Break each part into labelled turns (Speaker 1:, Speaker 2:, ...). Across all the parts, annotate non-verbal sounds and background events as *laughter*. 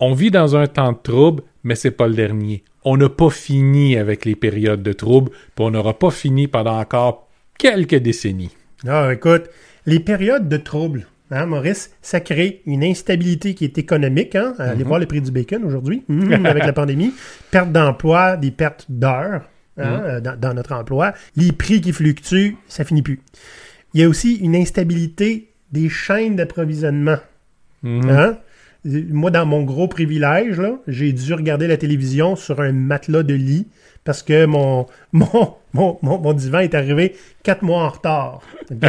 Speaker 1: on vit dans un temps de trouble, mais c'est pas le dernier. On n'a pas fini avec les périodes de trouble, puis on n'aura pas fini pendant encore quelques décennies.
Speaker 2: Ah, écoute, les périodes de trouble, hein, Maurice, ça crée une instabilité qui est économique. Hein? Allez
Speaker 1: Mhm.
Speaker 2: voir le prix du bacon aujourd'hui, Mhm, avec la pandémie. *laughs* Perte d'emploi, des pertes d'heures hein,
Speaker 1: Mhm.
Speaker 2: euh, dans, dans notre emploi. Les prix qui fluctuent, ça finit plus. Il y a aussi une instabilité des chaînes d'approvisionnement. Moi, dans mon gros privilège, j'ai dû regarder la télévision sur un matelas de lit parce que mon, *laughs* mon, mon, mon, mon divan est arrivé quatre mois en retard. *laughs*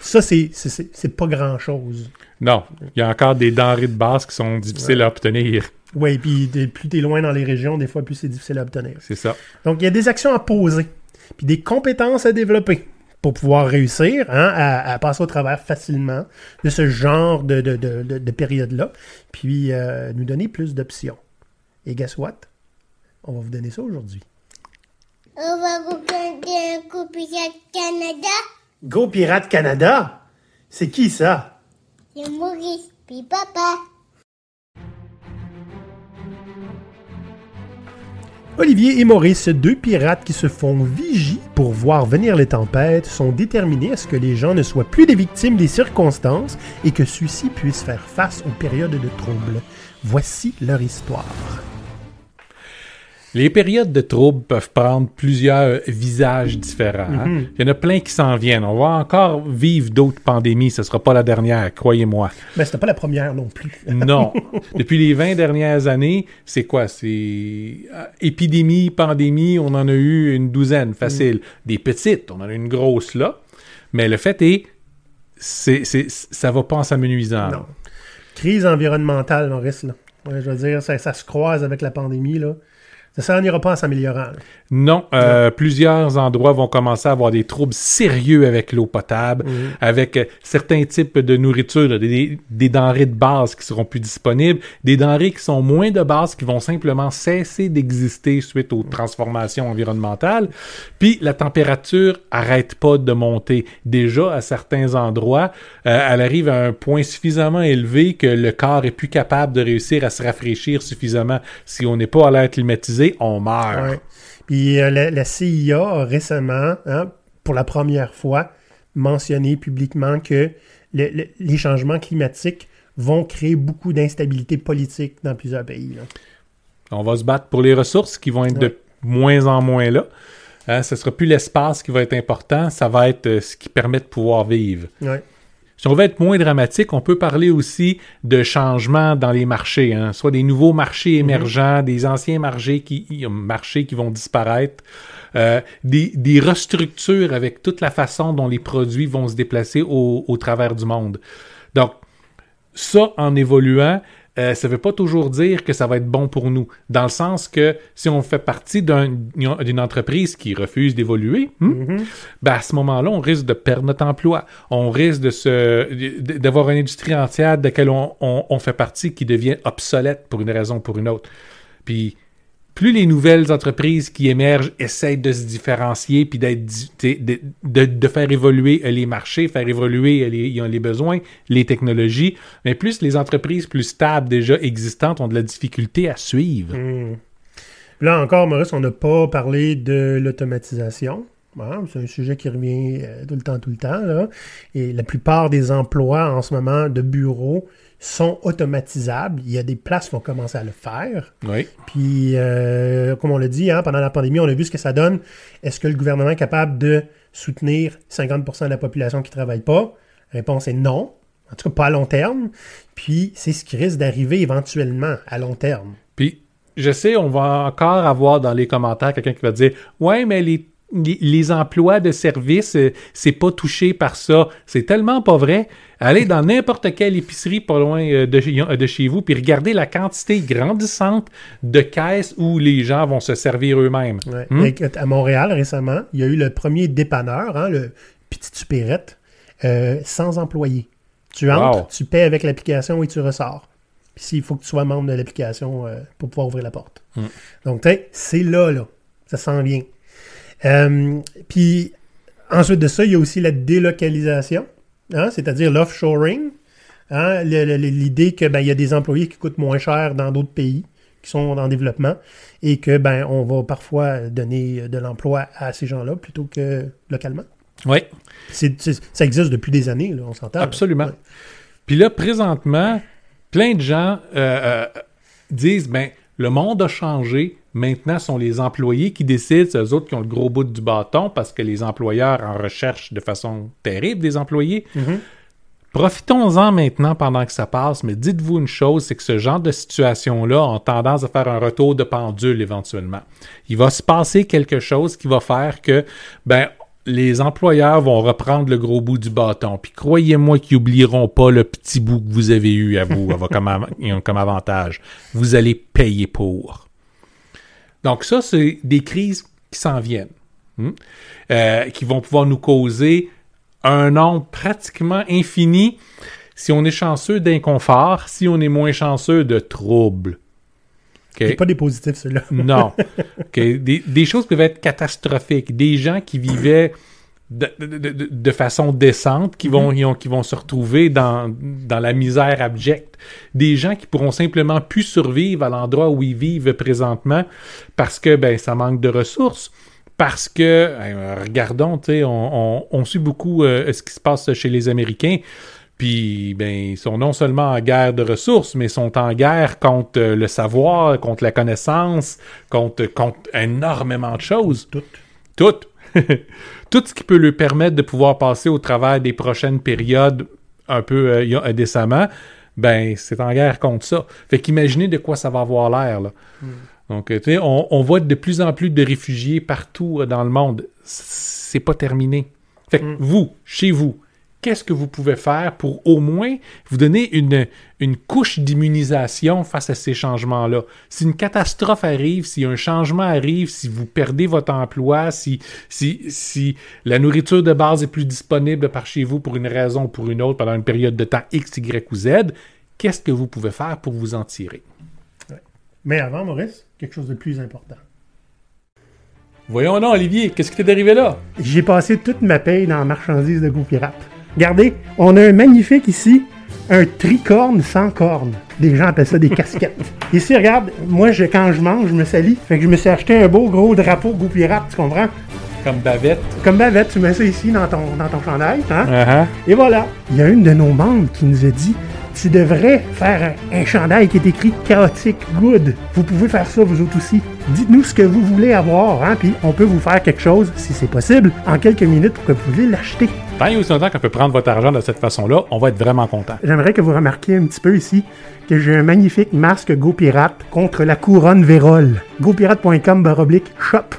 Speaker 2: Ça, c'est- pas grand-chose.
Speaker 1: Non, il y a encore des denrées de base qui sont difficiles à obtenir.
Speaker 2: Oui, puis plus tu es loin dans les régions, des fois, plus c'est difficile à obtenir.
Speaker 1: C'est ça.
Speaker 2: Donc, il y a des actions à poser, puis des compétences à développer pour pouvoir réussir hein, à, à passer au travers facilement de ce genre de, de, de, de- de période-là, puis euh, nous donner plus d'options. Et guess what? On va vous donner ça aujourd'hui.
Speaker 3: On va regarder un coup Pirate Canada.
Speaker 2: Go Pirate Canada! C'est qui ça?
Speaker 3: C'est Maurice, puis papa.
Speaker 2: Olivier et Maurice, deux pirates qui se font vigie pour voir venir les tempêtes, sont déterminés à ce que les gens ne soient plus des victimes des circonstances et que ceux-ci puissent faire face aux périodes de trouble. Voici leur histoire.
Speaker 1: Les périodes de trouble peuvent prendre plusieurs visages différents. hein.
Speaker 2: Mhm.
Speaker 1: Il y en a plein qui s'en viennent. On va encore vivre d'autres pandémies. Ce ne sera pas la dernière, croyez-moi.
Speaker 2: Mais c'était pas la première non plus. *laughs*
Speaker 1: Non. Depuis les 20 dernières années, c'est quoi? C'est euh, épidémie, pandémie, on en a eu une douzaine, facile. Des petites, on en a une grosse là. Mais le fait est, c'est, ça va pas en s'amenuisant.
Speaker 2: Non. Crise environnementale, Maurice. Là. Ouais, je veux dire, ça, ça se croise avec la pandémie. Là. Ça, ça n'ira pas en s'améliorant. là.
Speaker 1: Non, euh, plusieurs endroits vont commencer à avoir des troubles sérieux avec l'eau potable, avec euh, certains types de nourriture, là, des, des denrées de base qui seront plus disponibles, des denrées qui sont moins de base, qui vont simplement cesser d'exister suite aux transformations environnementales. Puis la température arrête pas de monter. Déjà, à certains endroits, euh, elle arrive à un point suffisamment élevé que le corps est plus capable de réussir à se rafraîchir suffisamment. Si on n'est pas à l'air climatisé, on meurt.
Speaker 2: Ouais. Puis euh, la, la CIA a récemment, hein, pour la première fois, mentionné publiquement que le- le- les changements climatiques vont créer beaucoup d'instabilité politique dans plusieurs pays. là.
Speaker 1: On va se battre pour les ressources qui vont être de moins en moins là. Hein, ce sera plus l'espace qui va être important, ça va être euh, ce qui permet de pouvoir vivre.
Speaker 2: Ouais.
Speaker 1: Si on veut être moins dramatique, on peut parler aussi de changements dans les marchés, hein, soit des nouveaux marchés émergents, des anciens marchés qui, marchés qui vont disparaître, euh, des, des restructures avec toute la façon dont les produits vont se déplacer au, au travers du monde. Donc, ça, en évoluant, euh, ça ne veut pas toujours dire que ça va être bon pour nous. Dans le sens que si on fait partie d'un- d'une entreprise qui refuse d'évoluer, hmm, ben à ce moment-là, on risque de perdre notre emploi. On risque de se d- d'avoir une industrie entière de laquelle on, on- on fait partie qui devient obsolète pour une raison ou pour une autre. Puis plus les nouvelles entreprises qui émergent essayent de se différencier puis de, faire évoluer euh, les marchés, faire évoluer euh, les, les besoins, les technologies, mais plus les entreprises plus stables déjà existantes ont de la difficulté à suivre.
Speaker 2: Hmm. Là encore, Maurice, on n'a pas parlé de l'automatisation. C'est un sujet qui revient euh, tout le temps, tout le temps. Et la plupart des emplois en ce moment de bureaux sont automatisables. Il y a des places qui vont commencer à le faire.
Speaker 1: Oui.
Speaker 2: Puis, euh, comme on l'a dit, hein, pendant la pandémie, on a vu ce que ça donne. Est-ce que le gouvernement est capable de soutenir 50% de la population qui ne travaille pas? La réponse est non. En tout cas, pas à long terme. Puis, c'est ce qui risque d'arriver éventuellement à long terme.
Speaker 1: Puis, je sais, on va encore avoir dans les commentaires quelqu'un qui va dire Ouais, mais les, les, emplois de service, euh, c'est pas touché par ça. C'est tellement pas vrai. Allez dans n'importe quelle épicerie pas loin euh, de, chez- de chez vous, puis regardez la quantité grandissante de caisses où les gens vont se servir eux-mêmes.
Speaker 2: Ouais.
Speaker 1: Hmm?
Speaker 2: Écoute, À Montréal, récemment, il y a eu le premier dépanneur, hein, le Petit Supérette, euh, sans employés. Tu entres,
Speaker 1: Wow.
Speaker 2: tu paies avec l'application et tu ressors. Puis s'il faut que tu sois membre de l'application euh, pour pouvoir ouvrir la porte.
Speaker 1: Hmm.
Speaker 2: Donc, tu sais, c'est là, là. Ça s'en vient. Euh, puis ensuite de ça, il y a aussi la délocalisation, hein, c'est-à-dire l'offshoring. Hein, L'idée que ben, il y a des employés qui coûtent moins cher dans d'autres pays qui sont en développement et que ben on va parfois donner de l'emploi à ces gens-là plutôt que localement.
Speaker 1: Oui,
Speaker 2: ça existe depuis des années, là, on s'entend. là.
Speaker 1: absolument.
Speaker 2: Ouais.
Speaker 1: Puis là, présentement, plein de gens euh, euh, disent, ben, le monde a changé. Maintenant, ce sont les employés qui décident, c'est eux autres qui ont le gros bout du bâton parce que les employeurs en recherchent de façon terrible des employés.
Speaker 2: Mhm.
Speaker 1: Profitons-en maintenant pendant que ça passe, mais dites-vous une chose, c'est que ce genre de situation-là ont tendance à faire un retour de pendule éventuellement. Il va se passer quelque chose qui va faire que, ben, les employeurs vont reprendre le gros bout du bâton. Puis croyez-moi qu'ils oublieront pas le petit bout que vous avez eu à vous avoir *laughs* comme, av- comme avantage. Vous allez payer pour. Donc ça, c'est des crises qui s'en viennent, hmm, euh, qui vont pouvoir nous causer un nombre pratiquement infini, si on est chanceux, d'inconfort, si on est moins chanceux, de troubles. OK?
Speaker 2: C'est pas des positifs, ceux-là.
Speaker 1: Non. *laughs* Des, des choses peuvent être catastrophiques. Des gens qui vivaient de, de- de- de façon décente, qui vont, ont- qui vont se retrouver dans, dans la misère abjecte. Des gens qui pourront simplement plus survivre à l'endroit où ils vivent présentement parce que ben, ça manque de ressources. Parce que, euh, regardons, on, on, on suit beaucoup euh, ce qui se passe chez les Américains. Puis, ben, ils sont non seulement en guerre de ressources, mais sont en guerre contre euh, le savoir, contre la connaissance, contre, contre énormément de choses.
Speaker 2: Toutes.
Speaker 1: Tout. *laughs* Tout ce qui peut lui permettre de pouvoir passer au travers des prochaines périodes un peu euh, a- décemment, ben, c'est en guerre contre ça. Fait qu'imaginez de quoi ça va avoir l'air, là. Donc, euh, tu sais, on, on voit de plus en plus de réfugiés partout euh, dans le monde. C'est pas terminé. Fait que
Speaker 2: Mm.
Speaker 1: vous, chez vous, qu'est-ce que vous pouvez faire pour au moins vous donner une, une couche d'immunisation face à ces changements-là? Si une catastrophe arrive, si un changement arrive, si vous perdez votre emploi, si, si, si la nourriture de base est plus disponible par chez vous pour une raison ou pour une autre pendant une période de temps X, Y ou Z, qu'est-ce que vous pouvez faire pour vous en tirer?
Speaker 2: Mais avant, Maurice, quelque chose de plus important.
Speaker 1: Voyons non, Olivier, qu'est-ce qui t'est arrivé là?
Speaker 2: J'ai passé toute ma paye dans la marchandise de Go Pirate. Regardez, on a un magnifique ici, un tricorne sans corne. Les gens appellent ça des casquettes. *laughs* Ici, regarde, moi, je, quand je mange, je me salis. Fait que je me suis acheté un beau gros drapeau Go Pirate, tu comprends?
Speaker 1: Comme bavette.
Speaker 2: Comme bavette, tu mets ça ici dans ton, dans ton chandail, hein?
Speaker 1: Uh-huh.
Speaker 2: Et voilà. Il y a une de nos membres qui nous a dit Tu devrais faire un, un chandail qui est écrit chaotique good. Vous pouvez faire ça vous autres aussi. Dites-nous ce que vous voulez avoir, hein, puis on peut vous faire quelque chose, si c'est possible, en quelques minutes pour que vous puissiez l'acheter.
Speaker 1: Tant et aussi longtemps qu'on peut prendre votre argent de cette façon-là, on va être vraiment content.
Speaker 2: J'aimerais que vous remarquiez un petit peu ici que j'ai un magnifique masque Go Pirate contre la couronne Vérole. GoPirate.com baroblique shop.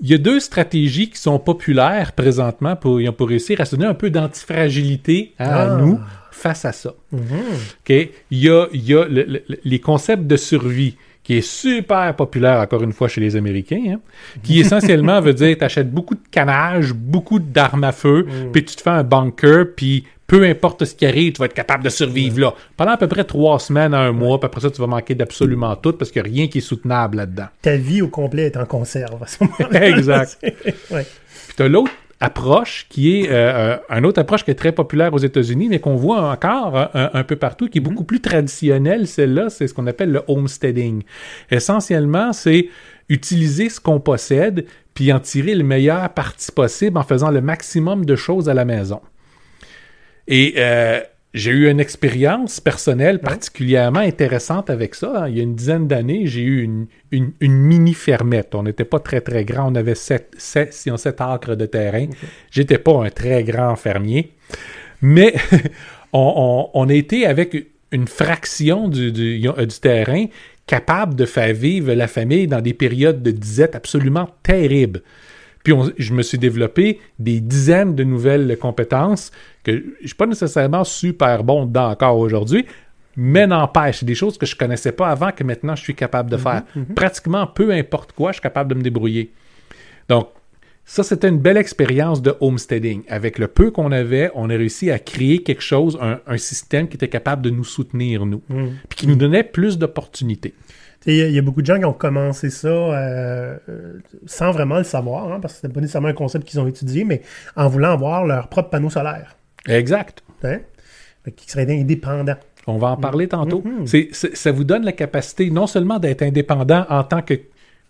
Speaker 1: Il y a deux stratégies qui sont populaires présentement pour, pour réussir à se donner un peu d'antifragilité à
Speaker 2: Ah.
Speaker 1: nous face à ça. OK? Il y a, il y a le- le- le- les concepts de survie qui est super populaire, encore une fois, chez les Américains, hein, qui *laughs* essentiellement veut dire tu achètes beaucoup de canage, beaucoup d'armes à feu, puis tu te fais un bunker, puis peu importe ce qui arrive, tu vas être capable de survivre là. Pendant à peu près trois semaines à un mois, puis après ça, tu vas manquer d'absolument tout parce qu'il n'y a rien qui est soutenable là-dedans.
Speaker 2: Ta vie au complet est en conserve à ce moment-là. *laughs*
Speaker 1: Exact. *laughs*
Speaker 2: ouais.
Speaker 1: Puis tu as l'autre approche qui est euh, euh, une autre approche qui est très populaire aux États-Unis, mais qu'on voit encore euh, un, un peu partout, qui est beaucoup plus traditionnelle. Celle-là, c'est ce qu'on appelle le homesteading. Essentiellement, c'est utiliser ce qu'on possède puis en tirer le meilleur parti possible en faisant le maximum de choses à la maison. Et euh, j'ai eu une expérience personnelle particulièrement intéressante avec ça. hein. Il y a une dizaine d'années, j'ai eu une, une- une mini fermette. On n'était pas très très grand. On avait 7, 7, si on 7 acres de terrain. J'étais pas un très grand fermier. Mais *laughs* on, on- on a été avec une fraction du, du- du terrain capable de faire vivre la famille dans des périodes de disette absolument terribles. Puis on- je me suis développé des dizaines de nouvelles compétences que je suis pas nécessairement super bon dedans encore aujourd'hui, mais n'empêche, des choses que je connaissais pas avant que maintenant je suis capable de faire. Pratiquement peu importe quoi, je suis capable de me débrouiller. Donc, ça, c'était une belle expérience de homesteading. Avec le peu qu'on avait, on a réussi à créer quelque chose, un, un système qui était capable de nous soutenir, nous, puis qui nous donnait plus d'opportunités.
Speaker 2: Il y, a- il y a beaucoup de gens qui ont commencé ça euh, euh, sans vraiment le savoir, hein, parce que c'était pas nécessairement un concept qu'ils ont étudié, mais en voulant avoir leur propre panneau solaire.
Speaker 1: Exact.
Speaker 2: Hein? Fait qu'ils seraient indépendants.
Speaker 1: On va en parler tantôt.
Speaker 2: Mhm.
Speaker 1: C'est- ça vous donne la capacité non seulement d'être indépendant en tant que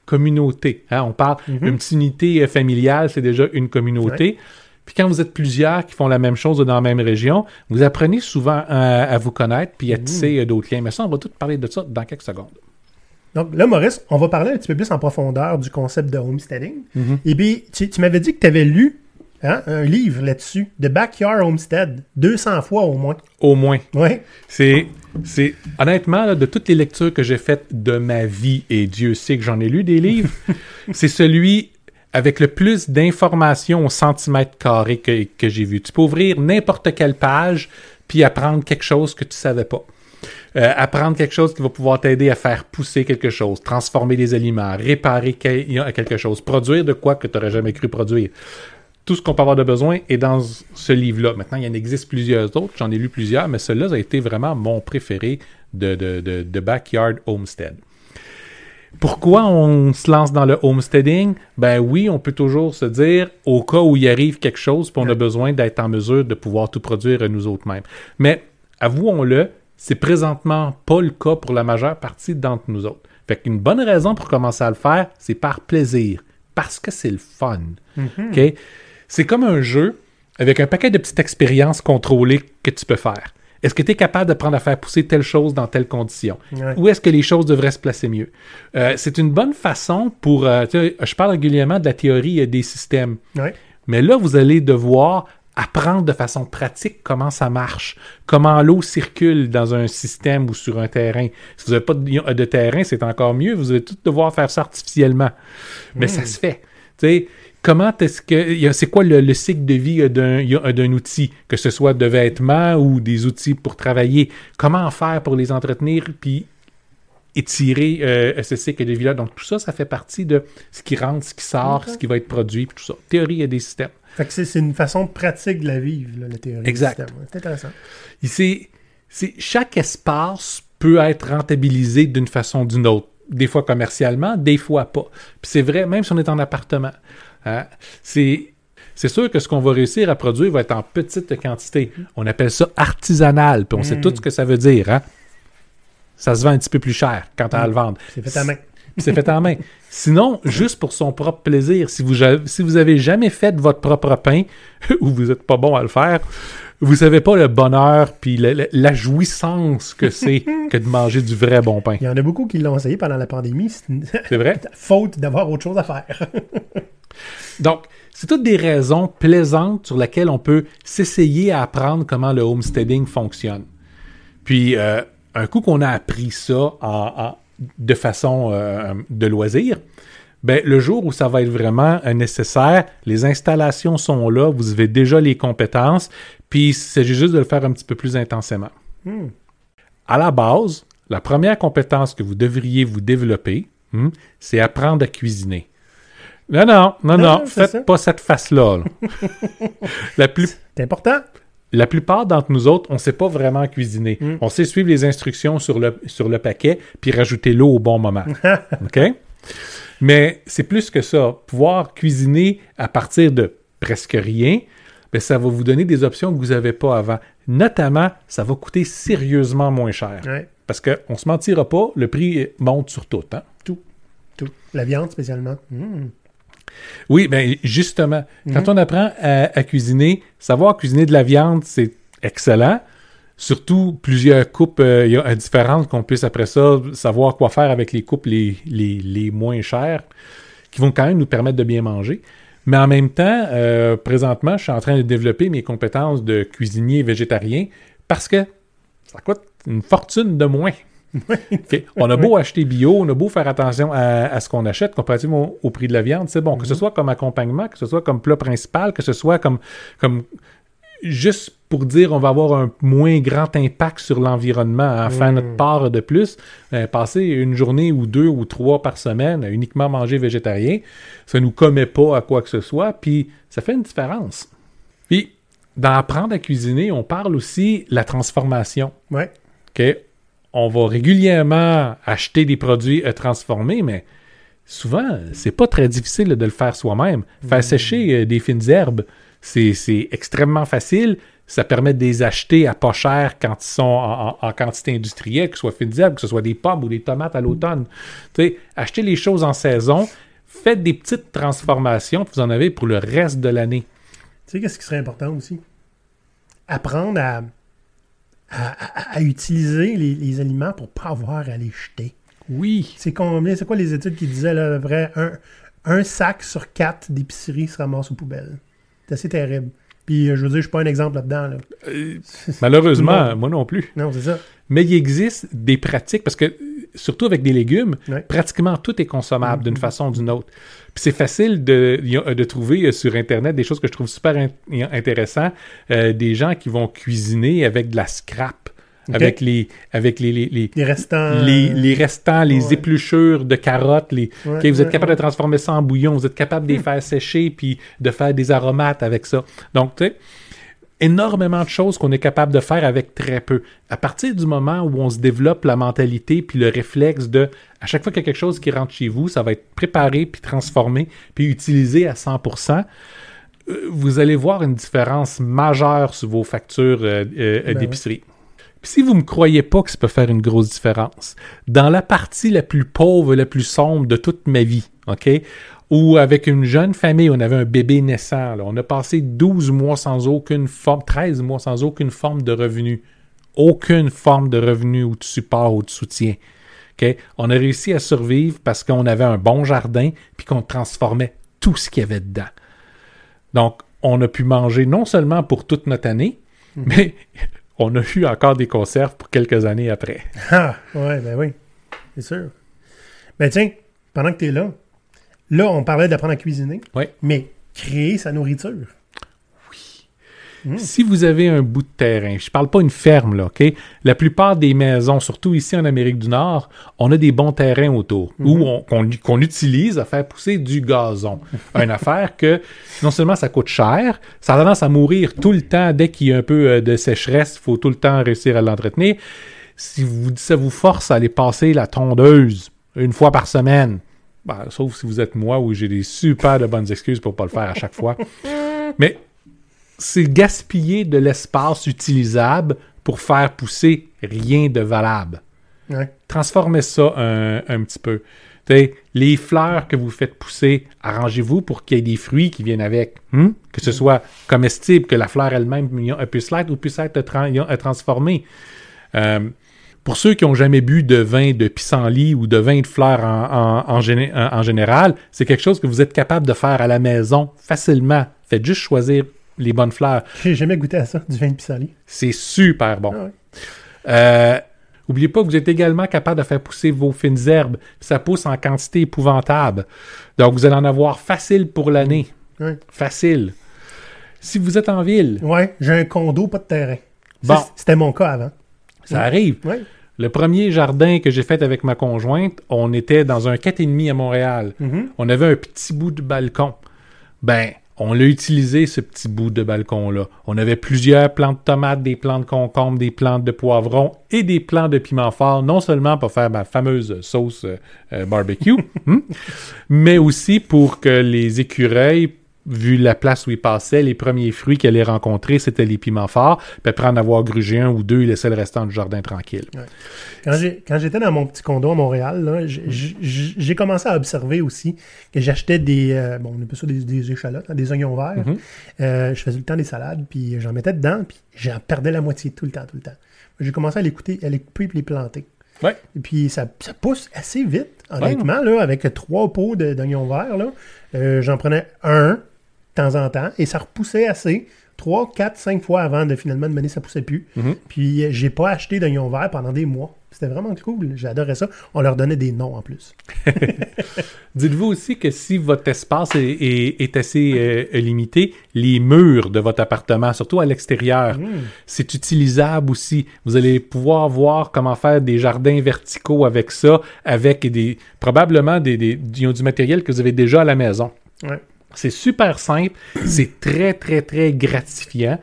Speaker 1: communauté. hein, on parle
Speaker 2: Mhm.
Speaker 1: d'une petite unité euh, familiale, c'est déjà une communauté. Puis quand vous êtes plusieurs qui font la même chose dans la même région, vous apprenez souvent à, à vous connaître puis à
Speaker 2: Mhm.
Speaker 1: tisser euh, d'autres liens. Mais ça, on va tout parler de ça dans quelques secondes.
Speaker 2: Donc là, Maurice, on va parler un petit peu plus en profondeur du concept de homesteading.
Speaker 1: Mhm.
Speaker 2: Et puis, tu, tu m'avais dit que tu avais lu hein, un livre là-dessus, The Backyard Homestead, 200 fois au moins.
Speaker 1: Au moins.
Speaker 2: Ouais.
Speaker 1: C'est, c'est honnêtement, là, de toutes les lectures que j'ai faites de ma vie, et Dieu sait que j'en ai lu des livres, *laughs* c'est celui avec le plus d'informations au centimètre carré que, que j'ai vu. Tu peux ouvrir n'importe quelle page puis apprendre quelque chose que tu savais pas. Euh, apprendre quelque chose qui va pouvoir t'aider à faire pousser quelque chose, transformer des aliments, réparer quel- quelque chose, produire de quoi que tu n'aurais jamais cru produire. Tout ce qu'on peut avoir de besoin est dans ce livre-là. Maintenant, il y en existe plusieurs autres. J'en ai lu plusieurs, mais celui-là a été vraiment mon préféré de, de, de, de Backyard Homestead. Pourquoi on se lance dans le homesteading? Ben oui, on peut toujours se dire, au cas où il arrive quelque chose, puis on a besoin d'être en mesure de pouvoir tout produire nous autres mêmes. Mais avouons-le, c'est présentement pas le cas pour la majeure partie d'entre nous autres. Fait qu'une bonne raison pour commencer à le faire, c'est par plaisir, parce que c'est le fun. OK? C'est comme un jeu avec un paquet de petites expériences contrôlées que tu peux faire. Est-ce que tu es capable d'apprendre à faire pousser telle chose dans telle condition?
Speaker 2: Ouais.
Speaker 1: Où est-ce que les choses devraient se placer mieux? Euh, c'est une bonne façon pour... euh, je parle régulièrement de la théorie des systèmes.
Speaker 2: Ouais.
Speaker 1: Mais là, vous allez devoir apprendre de façon pratique comment ça marche, comment l'eau circule dans un système ou sur un terrain. Si vous n'avez pas de, de terrain, c'est encore mieux. Vous allez tout devoir faire ça artificiellement. Mais ça se fait. Tu sais, comment est-ce que. C'est quoi le, le cycle de vie d'un outil, que ce soit de vêtements ou des outils pour travailler? Comment faire pour les entretenir? Puis étirer euh, ce cycle de vie-là? Donc, tout ça, ça fait partie de ce qui rentre, ce qui sort, ce qui va être produit, puis tout ça. Théorie et des systèmes.
Speaker 2: Fait que c'est une façon pratique de la vivre, là, la théorie.
Speaker 1: Exact.
Speaker 2: système. Ouais, C'est intéressant.
Speaker 1: Et chaque espace peut être rentabilisé d'une façon ou d'une autre. Des fois commercialement, des fois pas. Puis c'est vrai, même si on est en appartement. Hein, c'est, c'est sûr que ce qu'on va réussir à produire va être en petite quantité. On appelle ça artisanal, puis on sait
Speaker 2: Mm.
Speaker 1: tout ce que ça veut dire. Hein? Ça se vend un petit peu plus cher quand à le vendre.
Speaker 2: C'est fait à main. *laughs*
Speaker 1: C'est fait en main. Sinon, *laughs* juste pour son propre plaisir, si vous, si vous avez jamais fait votre propre pain, *laughs* ou vous n'êtes pas bon à le faire, vous savez pas le bonheur puis la, jouissance que c'est que de manger du vrai bon pain.
Speaker 2: Il y en a beaucoup qui l'ont essayé pendant la pandémie. C'est
Speaker 1: vrai?
Speaker 2: faute d'avoir autre chose à faire.
Speaker 1: Donc, c'est toutes des raisons plaisantes sur lesquelles on peut s'essayer à apprendre comment le homesteading fonctionne. Puis, euh, un coup qu'on a appris ça en- en- de façon euh, de loisir, ben, le jour où ça va être vraiment euh, nécessaire, les installations sont là, vous avez déjà les compétences, puis il s'agit juste de le faire un petit peu plus intensément.
Speaker 2: Hmm.
Speaker 1: À la base, la première compétence que vous devriez vous développer, hmm, c'est apprendre à cuisiner. Non, non, non,
Speaker 2: Non,
Speaker 1: faites
Speaker 2: ça.
Speaker 1: pas cette face-là. là. *laughs* la, plus,
Speaker 2: C'est important.
Speaker 1: La plupart d'entre nous autres, on ne sait pas vraiment cuisiner.
Speaker 2: Mm.
Speaker 1: On sait suivre les instructions sur le, sur le paquet, puis rajouter l'eau au bon moment. *laughs* OK? Mais c'est plus que ça. Pouvoir cuisiner à partir de presque rien, ben, ça va vous donner des options que vous n'avez pas avant. Notamment, ça va coûter sérieusement moins cher.
Speaker 2: Ouais.
Speaker 1: Parce qu'on ne se mentira pas, le prix monte sur tout. Hein?
Speaker 2: Tout. Tout. La viande spécialement. Hmm.
Speaker 1: Oui, ben justement, quand on apprend à, à cuisiner, savoir cuisiner de la viande, c'est excellent. Surtout plusieurs coupes euh, il y a- différentes qu'on puisse après ça savoir quoi faire avec les coupes les, les, les moins chères, qui vont quand même nous permettre de bien manger. Mais en même temps, euh, présentement, je suis en train de développer mes compétences de cuisinier végétarien parce que ça coûte une fortune de moins. On a beau acheter bio, on a beau faire attention à, à ce qu'on achète comparativement au, au prix de la viande, c'est bon. Que ce soit comme accompagnement, que ce soit comme plat principal, que ce soit comme, comme juste pour dire on va avoir un moins grand impact sur l'environnement à faire notre part de plus, euh, passer une journée ou deux ou trois par semaine à uniquement manger végétarien, ça nous commet pas à quoi que ce soit, puis ça fait une différence. Puis, dans apprendre à cuisiner, on parle aussi de la transformation.
Speaker 2: Ouais.
Speaker 1: OK? On va régulièrement acheter des produits euh, transformés, mais souvent, c'est pas très difficile de le faire soi-même. Faire sécher euh, des fines herbes, c'est c'est extrêmement facile. Ça permet de les acheter à pas cher quand ils sont en, en- en quantité industrielle, que ce soit fines herbes, que ce soit des pommes ou des tomates à l'automne. Tu sais, achetez les choses en saison, faites des petites transformations, vous en avez pour le reste de l'année.
Speaker 2: Tu sais, qu'est-ce qui serait important aussi? Apprendre à, à, à- à utiliser les, les aliments pour pas avoir à les jeter.
Speaker 1: Oui.
Speaker 2: C'est combien? C'est quoi les études qui disaient, là, près, un, un sac sur quatre d'épicerie se ramasse aux poubelles. C'est assez terrible. Puis, euh, je veux dire, je suis pas un exemple là-dedans. Là.
Speaker 1: Euh, malheureusement, moi non plus.
Speaker 2: Non, c'est ça.
Speaker 1: Mais il existe des pratiques, parce que surtout avec des légumes,
Speaker 2: Ouais.
Speaker 1: pratiquement tout est consommable d'une
Speaker 2: Mhm.
Speaker 1: façon ou d'une autre. Puis c'est facile de, de trouver euh, sur Internet des choses que je trouve super in- intéressant, euh, des gens qui vont cuisiner avec de la scrap, avec les avec les, les, les,
Speaker 2: Les restants.
Speaker 1: les- les restants, les
Speaker 2: ouais.
Speaker 1: épluchures de carottes, les,
Speaker 2: Ouais,
Speaker 1: vous êtes
Speaker 2: ouais,
Speaker 1: capable de transformer ça en bouillon, vous êtes capable de les faire sécher puis de faire des aromates avec ça. Donc, tu sais, énormément de choses qu'on est capable de faire avec très peu. À partir du moment où on se développe la mentalité puis le réflexe de, à chaque fois qu'il y a quelque chose qui rentre chez vous, ça va être préparé puis transformé puis utilisé à 100%. euh, Vous allez voir une différence majeure sur vos factures euh, euh,
Speaker 2: Ben
Speaker 1: d'épicerie. Puis si vous me croyez pas que ça peut faire une grosse différence, dans la partie la plus pauvre, la plus sombre de toute ma vie, OK? Où avec une jeune famille, on avait un bébé naissant, là, on a passé 12 mois sans aucune forme, 13 mois sans aucune forme de revenu. Aucune forme de revenu ou de support ou de soutien. On a réussi à survivre parce qu'on avait un bon jardin puis qu'on transformait tout ce qu'il y avait dedans. Donc, on a pu manger non seulement pour toute notre année, mais *laughs* on a eu encore des conserves pour quelques années après.
Speaker 2: Ah, ouais, ben oui. C'est sûr. Ben tiens, pendant que tu es là, là, on parlait d'apprendre à cuisiner.
Speaker 1: Ouais.
Speaker 2: Mais créer sa nourriture.
Speaker 1: Si vous avez un bout de terrain, je parle pas une ferme, là, OK? La plupart des maisons, surtout ici en Amérique du Nord, on a des bons terrains autour où on- qu'on utilise à faire pousser du gazon. *laughs* Une affaire que non seulement ça coûte cher, ça a tendance à mourir tout le temps dès qu'il y a un peu euh, de sécheresse, il faut tout le temps réussir à l'entretenir. Si vous, ça vous force à aller passer la tondeuse une fois par semaine, ben, sauf si vous êtes moi où j'ai des super de bonnes excuses pour pas le faire à chaque fois. *laughs* Mais c'est gaspiller de l'espace utilisable pour faire pousser rien de valable.
Speaker 2: Ouais.
Speaker 1: Transformez ça un, un petit peu. T'sais, les fleurs que vous faites pousser, arrangez-vous pour qu'il y ait des fruits qui viennent avec. Hmm? Que ce soit comestible, que la fleur elle-même puisse l'être ou puisse être tran- transformée. Euh, pour ceux qui n'ont jamais bu de vin de pissenlit ou de vin de fleurs en, en- en géné- en- en général, c'est quelque chose que vous êtes capable de faire à la maison facilement. Faites juste choisir les bonnes fleurs.
Speaker 2: J'ai jamais goûté à ça, du vin de pissenlit.
Speaker 1: C'est super bon.
Speaker 2: Ah ouais.
Speaker 1: Euh, Oubliez pas que vous êtes également capable de faire pousser vos fines herbes. Ça pousse en quantité épouvantable. Donc, vous allez en avoir facile pour l'année.
Speaker 2: Ouais.
Speaker 1: Facile. Si vous êtes en ville,
Speaker 2: Ouais, j'ai un condo, pas de terrain.
Speaker 1: Bon.
Speaker 2: C'était mon cas avant.
Speaker 1: ça arrive.
Speaker 2: Ouais.
Speaker 1: Le premier jardin que j'ai fait avec ma conjointe, on était dans un 4,5 à Montréal.
Speaker 2: Mhm.
Speaker 1: On avait un petit bout de balcon. Ben, on l'a utilisé, ce petit bout de balcon-là. On avait plusieurs plants de tomates, des plants de concombre, des plants de poivrons et des plants de piment fort, non seulement pour faire ma fameuse sauce euh, euh, barbecue, *laughs* hmm, mais aussi pour que les écureuils, vu la place où ils passaient, les premiers fruits qu'ils allaient rencontrer, c'était les piments forts. Puis après en avoir grugé un ou deux, ils laissaient le restant du jardin tranquille.
Speaker 2: Quand j'étais dans mon petit condo à Montréal, j- j'ai commencé à observer aussi que j'achetais des, euh, bon, on appelle ça des, des échalotes, hein, des oignons verts.
Speaker 1: Mhm.
Speaker 2: Euh, je faisais le temps des salades, puis j'en mettais dedans, puis j'en perdais la moitié tout le temps, tout le temps. J'ai commencé à les, couper, à les couper puis les planter.
Speaker 1: Ouais.
Speaker 2: Et puis ça, ça pousse assez vite, honnêtement, là, avec trois pots d'oignons verts. Euh, J'en prenais un temps en temps et ça repoussait assez. Trois, quatre, cinq fois avant de finalement demander ça poussait plus.
Speaker 1: Mhm.
Speaker 2: Puis euh, j'ai pas acheté d'oignons verts pendant des mois. C'était vraiment cool. J'adorais ça. On leur donnait des noms en plus. *laughs*
Speaker 1: Dites-vous aussi que si votre espace est, est- est assez euh, limité, les murs de votre appartement, surtout à l'extérieur, c'est utilisable aussi. Vous allez pouvoir voir comment faire des jardins verticaux avec ça, avec des probablement des, des- du, du matériel que vous avez déjà à la maison.
Speaker 2: Ouais.
Speaker 1: C'est super simple, c'est très, très, très gratifiant.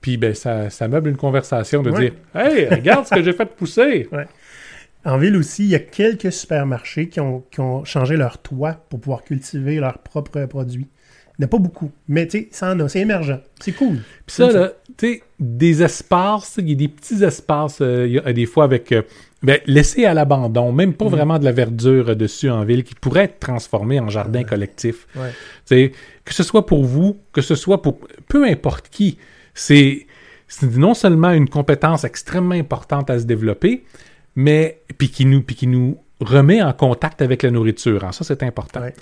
Speaker 1: Puis ben, ça, ça meuble une conversation de
Speaker 2: Ouais.
Speaker 1: dire Hey, regarde ce que j'ai fait pousser! *laughs*
Speaker 2: En ville aussi, il y a quelques supermarchés qui ont, qui ont changé leur toit pour pouvoir cultiver leurs propres produits. Il n'y en a pas beaucoup. Mais tu sais, ça en a. C'est émergent. C'est cool.
Speaker 1: Puis ça, là, tu sais, des espaces, il y a des petits espaces, euh, y a des fois avec. euh, ben, laissés à l'abandon, même pas vraiment de la verdure dessus en ville, qui pourrait être transformée en jardin collectif.
Speaker 2: Ouais.
Speaker 1: Que ce soit pour vous, que ce soit pour peu importe qui, c'est non seulement une compétence extrêmement importante à se développer, mais puis qui nous puis qui nous remet en contact avec la nourriture. hein. Ça c'est important.
Speaker 2: Ouais.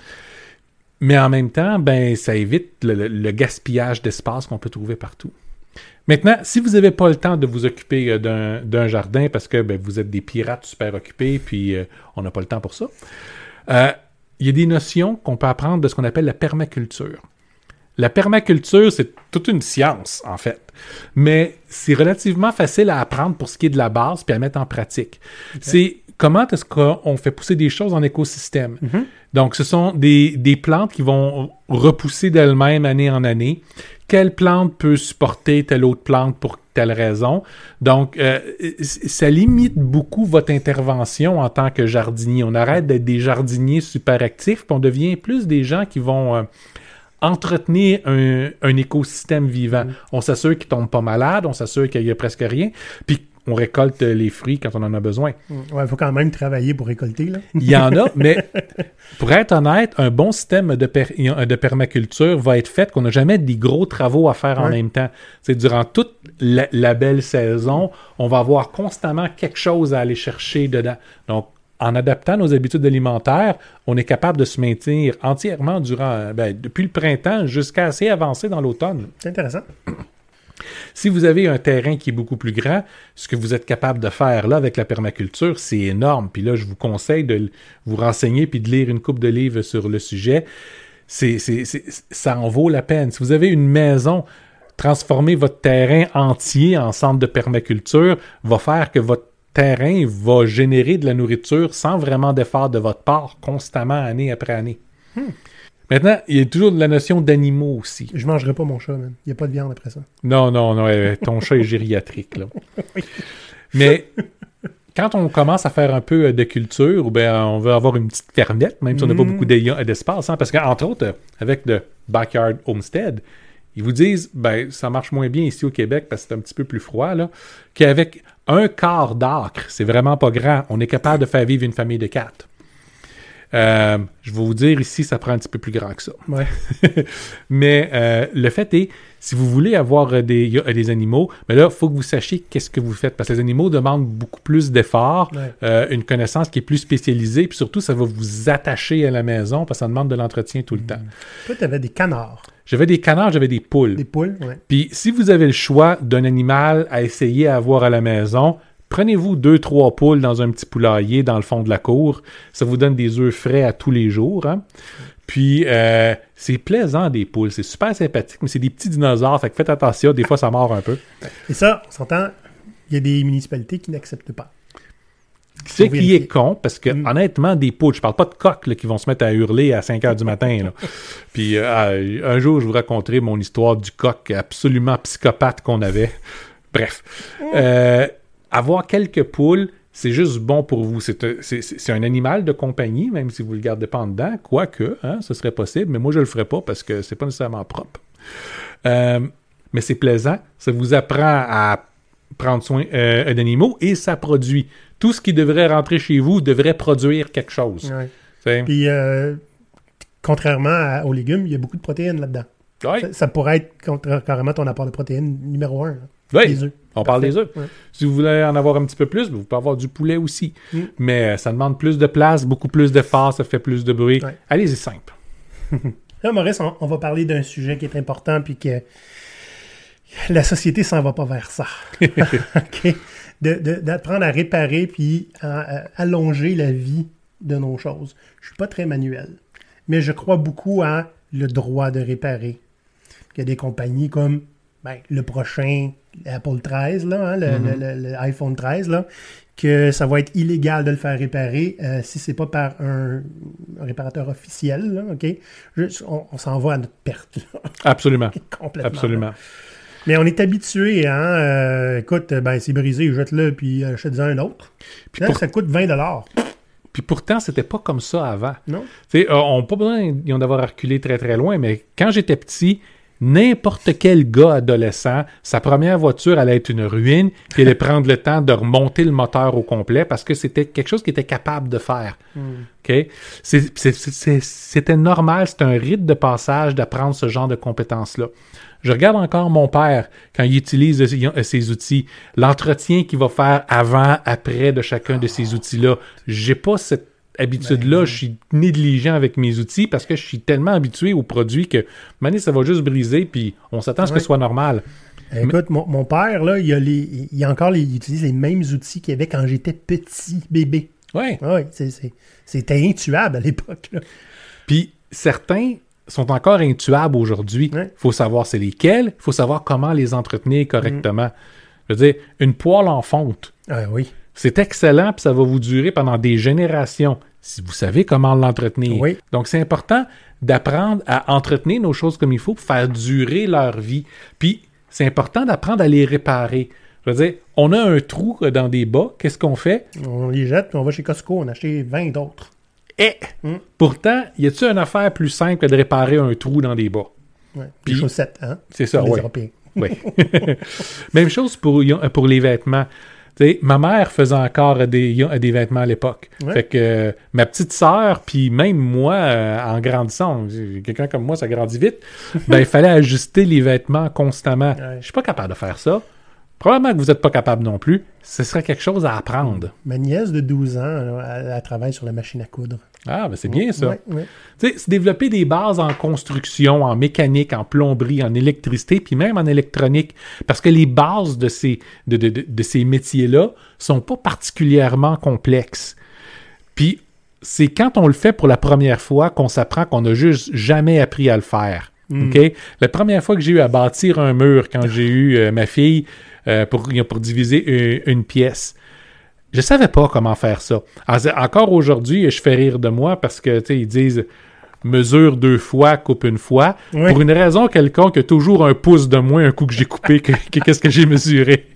Speaker 1: Mais en même temps, ben ça évite le gaspillage d'espace qu'on peut trouver partout. Maintenant, si vous n'avez pas le temps de vous occuper euh, d'un jardin parce que ben, vous êtes des pirates super occupés, puis euh, on n'a pas le temps pour ça, euh, il y a des notions qu'on peut apprendre de ce qu'on appelle la permaculture. La permaculture, c'est toute une science, en fait. Mais c'est relativement facile à apprendre pour ce qui est de la base puis à mettre en pratique. C'est comment est-ce qu'on fait pousser des choses en écosystème? Donc, ce sont des, des plantes qui vont repousser d'elles-mêmes année en année. Quelle plante peut supporter telle autre plante pour telle raison? Donc, euh, ça limite beaucoup votre intervention en tant que jardinier. On arrête d'être des jardiniers super actifs, puis on devient plus des gens qui vont... euh, entretenir un, un écosystème vivant. On s'assure qu'il tombe pas malade, on s'assure qu'il y a presque rien, puis on récolte les fruits quand on en a besoin.
Speaker 2: Ouais, il faut quand même travailler pour récolter. Là.
Speaker 1: Il y en a, *laughs* mais pour être honnête, un bon système de, per- de permaculture va être fait qu'on n'a jamais des gros travaux à faire en
Speaker 2: Ouais.
Speaker 1: même temps. C'est durant toute la, la belle saison, on va avoir constamment quelque chose à aller chercher dedans. Donc, en adaptant nos habitudes alimentaires, on est capable de se maintenir entièrement durant, ben, depuis le printemps jusqu'à assez avancé dans l'automne.
Speaker 2: C'est intéressant.
Speaker 1: Si vous avez un terrain qui est beaucoup plus grand, ce que vous êtes capable de faire là avec la permaculture, c'est énorme. Puis là, je vous conseille de vous renseigner puis de lire une coupe de livres sur le sujet. Ça en vaut la peine. Si vous avez une maison, transformer votre terrain entier en centre de permaculture va faire que votre terrain va générer de la nourriture sans vraiment d'effort de votre part, constamment, année après année. Maintenant, il y a toujours de la notion d'animaux aussi.
Speaker 2: Je mangerai pas mon chat, man. Il n'y a pas de viande après ça.
Speaker 1: Non, non, non, euh, ton chat est gériatrique, là. *laughs* Mais quand on commence à faire un peu euh, de culture, ben, on veut avoir une petite fermette, même si on n'a pas
Speaker 2: Mm.
Speaker 1: beaucoup d'espace, hein, parce qu'entre autres, euh, avec le Backyard Homestead, ils vous disent, ben, ça marche moins bien ici au Québec parce que c'est un petit peu plus froid, là, qu'avec un quart d'acre, c'est vraiment pas grand, on est capable de faire vivre une famille de quatre. Euh, je vais vous dire ici, ça prend un petit peu plus grand que ça.
Speaker 2: Ouais. *laughs*
Speaker 1: Mais euh, le fait est, si vous voulez avoir euh, des, animaux, mais là, il faut que vous sachiez qu'est-ce que vous faites. Parce que les animaux demandent beaucoup plus d'efforts,
Speaker 2: Ouais.
Speaker 1: euh, une connaissance qui est plus spécialisée, puis surtout, ça va vous attacher à la maison parce que ça demande de l'entretien tout le temps.
Speaker 2: Toi, tu avais des canards,
Speaker 1: J'avais des canards, j'avais des poules.
Speaker 2: des poules. Ouais.
Speaker 1: Puis si vous avez le choix d'un animal à essayer à avoir à la maison, prenez-vous deux, trois poules dans un petit poulailler dans le fond de la cour. Ça vous donne des œufs frais à tous les jours. hein. Puis euh, c'est plaisant des poules, c'est super sympathique, mais c'est des petits dinosaures, fait que faites attention, des fois ça mord un peu.
Speaker 2: Et ça, on s'entend, il y a des municipalités qui n'acceptent pas.
Speaker 1: C'est
Speaker 2: Faut
Speaker 1: qui est con, parce que
Speaker 2: Mm.
Speaker 1: honnêtement, des poules, je parle pas de coqs là, qui vont se mettre à hurler à 5 heures du matin. là. *laughs* Puis euh, un jour, je vous raconterai mon histoire du coq absolument psychopathe qu'on avait. Bref. Euh, avoir quelques poules, c'est juste bon pour vous. C'est un, animal de compagnie, même si vous le gardez pas en dedans, quoique, hein, ce serait possible, mais moi je le ferai pas parce que c'est pas nécessairement propre. Euh, mais c'est plaisant, ça vous apprend à prendre soin euh, d'animaux et ça produit. Tout ce qui devrait rentrer chez vous devrait produire quelque chose.
Speaker 2: Ouais. Puis, euh, contrairement à- aux légumes, il y a beaucoup de protéines là-dedans.
Speaker 1: Ouais.
Speaker 2: Ça, ça pourrait être carrément ton apport de protéines numéro un. là.
Speaker 1: Ouais.
Speaker 2: Les œufs.
Speaker 1: On parle des œufs.
Speaker 2: Ouais.
Speaker 1: Si vous voulez en avoir un petit peu plus, vous pouvez avoir du poulet aussi.
Speaker 2: Mm.
Speaker 1: Mais euh, ça demande plus de place, beaucoup plus d'efforts, ça fait plus de bruit.
Speaker 2: Ouais.
Speaker 1: Allez-y simple. *laughs*
Speaker 2: Là, Maurice, on, on va parler d'un sujet qui est important, puis que la société s'en va pas vers ça. *laughs* *laughs* OK? De- de- D'apprendre à réparer, puis à, à allonger la vie de nos choses. Je suis pas très manuel, mais je crois beaucoup à le droit de réparer. Il y a des compagnies comme ben, le prochain Apple 13, là, hein, le,
Speaker 1: Mm-hmm.
Speaker 2: le- le- le iPhone 13, là, que ça va être illégal de le faire réparer euh, si c'est pas par un, un réparateur officiel, là, OK? Juste, on, on s'en va à notre perte, là,
Speaker 1: Absolument. *laughs*
Speaker 2: complètement.
Speaker 1: Absolument.
Speaker 2: Mais on est habitué, hein? euh, écoute, ben c'est brisé, jette-le, puis achète-en un autre.
Speaker 1: Puis
Speaker 2: Là,
Speaker 1: pour-
Speaker 2: ça coûte 20
Speaker 1: Puis pourtant, c'était pas comme ça avant.
Speaker 2: Non?
Speaker 1: Tu sais, euh, on n'a pas besoin d'avoir reculé très très loin, mais quand j'étais petit, n'importe quel gars adolescent, sa première voiture allait être une ruine, puis il allait prendre le temps de remonter le moteur au complet parce que c'était quelque chose qu'il était capable de faire. OK? C'est- c'est- c'est- C'était normal, c'était un rite de passage d'apprendre ce genre de compétences-là. Je regarde encore mon père quand il utilise ces outils, l'entretien qu'il va faire avant, après de chacun de ces outils-là. J'ai pas cette habitude-là, je suis négligent avec mes outils parce que je suis tellement habitué aux produits que mané, ça va juste briser, puis on s'attend à ce que
Speaker 2: Ouais.
Speaker 1: ce soit normal.
Speaker 2: Écoute, mon, mon père, là, il, a les, il a encore les, il utilise les mêmes outils qu'il avait quand j'étais petit bébé.
Speaker 1: Ouais.
Speaker 2: Oui, c'est- c'est- c'était intuable à l'époque.
Speaker 1: Puis certains sont encore intuables aujourd'hui. Il
Speaker 2: Ouais.
Speaker 1: faut savoir c'est lesquels, il faut savoir comment les entretenir correctement. Je veux dire, une poêle en fonte,
Speaker 2: Ah oui.
Speaker 1: C'est excellent, puis ça va vous durer pendant des générations si vous savez comment l'entretenir.
Speaker 2: Oui.
Speaker 1: Donc c'est important d'apprendre à entretenir nos choses comme il faut pour faire durer leur vie. Puis c'est important d'apprendre à les réparer. Je veux dire, on a un trou dans des bas, qu'est-ce qu'on fait?
Speaker 2: On les jette, puis on va chez Costco, on a acheté 20 d'autres.
Speaker 1: Eh!
Speaker 2: Mm.
Speaker 1: Pourtant, y a-t-il une affaire plus simple que de réparer un trou dans des bas?
Speaker 2: Ouais.
Speaker 1: Puis-
Speaker 2: les chaussettes, hein?
Speaker 1: C'est ça. Oui. *laughs* Même chose pour, pour les vêtements. Ma mère faisait encore des, des vêtements à l'époque.
Speaker 2: Ouais.
Speaker 1: Fait que euh, ma petite sœur, puis même moi, euh, en grandissant, quelqu'un comme moi, ça grandit vite, *laughs* ben, il fallait ajuster les vêtements constamment.
Speaker 2: Ouais.
Speaker 1: Je suis pas capable de faire ça. Probablement que vous n'êtes pas capable non plus. Ce serait quelque chose à apprendre.
Speaker 2: Ma nièce de 12 ans, elle, elle travaille sur la machine à coudre.
Speaker 1: Ah, ben c'est bien ça.
Speaker 2: Ouais, ouais.
Speaker 1: Tu sais, se développer des bases en construction, en mécanique, en plomberie, en électricité, puis même en électronique. Parce que les bases de ces, de, de- de- de ces métiers-là sont pas particulièrement complexes. Puis c'est quand on le fait pour la première fois qu'on s'apprend qu'on n'a juste jamais appris à le faire. OK? La première fois que j'ai eu à bâtir un mur quand j'ai eu euh, ma fille euh, pour, pour diviser une, une pièce, je savais pas comment faire ça. En- Encore aujourd'hui, je fais rire de moi parce que, ils disent mesure deux fois, coupe une fois.
Speaker 2: Oui.
Speaker 1: Pour une raison quelconque, toujours un pouce de moins un coup que j'ai coupé que que qu'est-ce que j'ai mesuré?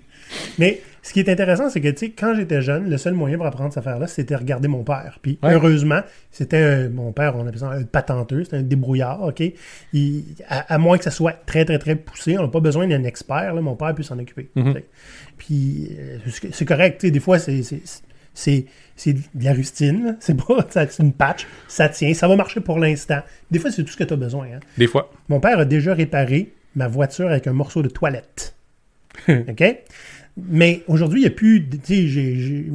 Speaker 2: Mais ce qui est intéressant, c'est que, tu sais, quand j'étais jeune, le seul moyen pour apprendre cette affaire-là, c'était regarder mon père. Puis,
Speaker 1: Ouais.
Speaker 2: heureusement, c'était mon père, on appelle ça un patenteux, c'était un débrouillard, OK? Il- à, à moins que ça soit très, très, très poussé, on n'a pas besoin d'un expert, là, mon père peut s'en occuper.
Speaker 1: Mhm.
Speaker 2: Puis, euh, c'est- correct, tu sais, des fois, c'est... c'est- c'est c'est de la rustine, c'est pas *laughs* c'est une patch, ça tient, ça va marcher pour l'instant. Des fois, c'est tout ce que tu as besoin. hein.
Speaker 1: Des fois.
Speaker 2: Mon père a déjà réparé ma voiture avec un morceau de toilette. *laughs* OK? Mais aujourd'hui, il n'y a plus.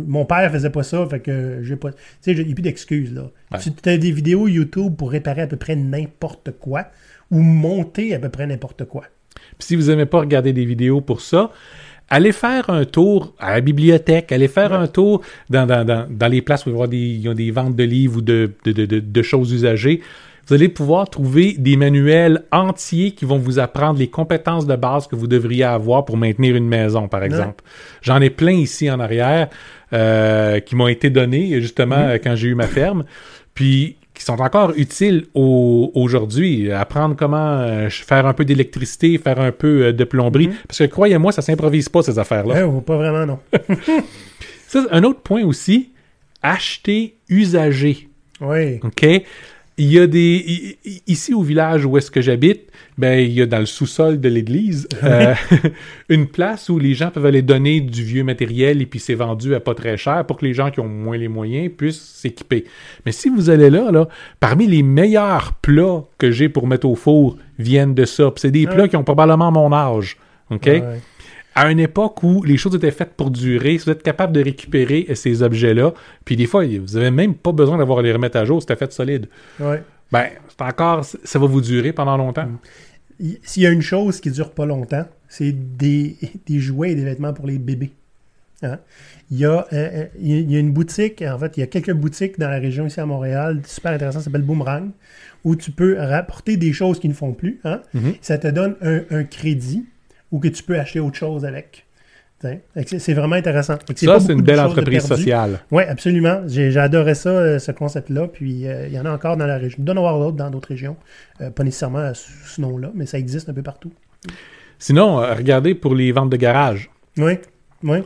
Speaker 2: mon père faisait pas ça, fait que j'ai pas. Tu sais, j'ai- il n'y a plus d'excuses, là.
Speaker 1: Ouais.
Speaker 2: Tu as des vidéos YouTube pour réparer à peu près n'importe quoi ou monter à peu près n'importe quoi.
Speaker 1: Puis si vous n'aimez pas regarder des vidéos pour ça, allez faire un tour à la bibliothèque, allez faire un tour dans, dans, dans, dans les places où il y avoir des, a des ventes de livres ou de, de, de- de choses usagées. Vous allez pouvoir trouver des manuels entiers qui vont vous apprendre les compétences de base que vous devriez avoir pour maintenir une maison, par exemple. J'en ai plein ici en arrière euh, qui m'ont été donnés justement euh, quand j'ai eu ma ferme. Puis qui sont encore utiles au- aujourd'hui. Apprendre comment euh, faire un peu d'électricité, faire un peu euh, de plomberie. Parce que croyez-moi, ça s'improvise pas ces affaires-là.
Speaker 2: Pas vraiment, non. *laughs*
Speaker 1: Ça, un autre point aussi, acheter usagé.
Speaker 2: Oui.
Speaker 1: OK? Il y a des. Ici au village où est-ce que j'habite, ben, il y a dans le sous-sol de l'église euh, *laughs* une place où les gens peuvent aller donner du vieux matériel et puis c'est vendu à pas très cher pour que les gens qui ont moins les moyens puissent s'équiper. Mais si vous allez là, là, parmi les meilleurs plats que j'ai pour mettre au four viennent de ça. C'est des plats qui ont probablement mon âge. OK?
Speaker 2: Ouais.
Speaker 1: À une époque où les choses étaient faites pour durer, si vous êtes capable de récupérer ces objets-là, puis des fois, vous avez même pas besoin d'avoir les remettre à jour, c'était fait solide.
Speaker 2: Ouais.
Speaker 1: Ben, c'est encore, ça va vous durer pendant longtemps.
Speaker 2: Il- S'il y a une chose qui dure pas longtemps, c'est des, *laughs* des jouets et des vêtements pour les bébés. Hein? Il, y a, euh, euh, il y a- une boutique, en fait, il y a quelques boutiques dans la région ici à Montréal, super intéressant, ça s'appelle Boomerang, où tu peux rapporter des choses qui ne font plus. Hein?
Speaker 1: Mhm.
Speaker 2: Ça te donne un, un crédit ou que tu peux acheter autre chose avec. C'est vraiment intéressant.
Speaker 1: Ça, c'est une belle entreprise sociale.
Speaker 2: Oui, absolument. J'ai adoré ça, euh, ce concept-là. Puis euh, il y en a encore dans la région. Il doit en avoir d'autres dans d'autres régions. Euh, pas nécessairement sous ce nom-là, mais ça existe un peu partout.
Speaker 1: Sinon, regardez pour les ventes de garage.
Speaker 2: Oui, oui.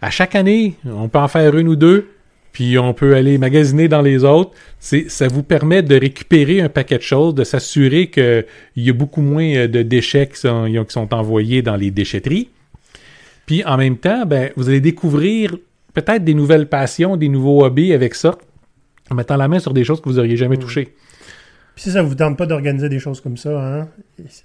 Speaker 1: À chaque année, on peut en faire une ou deux, puis on peut aller magasiner dans les autres. C'est, ça vous permet de récupérer un paquet de choses, de s'assurer qu'il y a beaucoup moins euh, de déchets qui sont, qui sont envoyés dans les déchetteries. Puis en même temps, ben, vous allez découvrir peut-être des nouvelles passions, des nouveaux hobbies avec ça, en mettant la main sur des choses que vous auriez jamais touchées.
Speaker 2: Puis si ça vous tente pas d'organiser des choses comme ça, hein,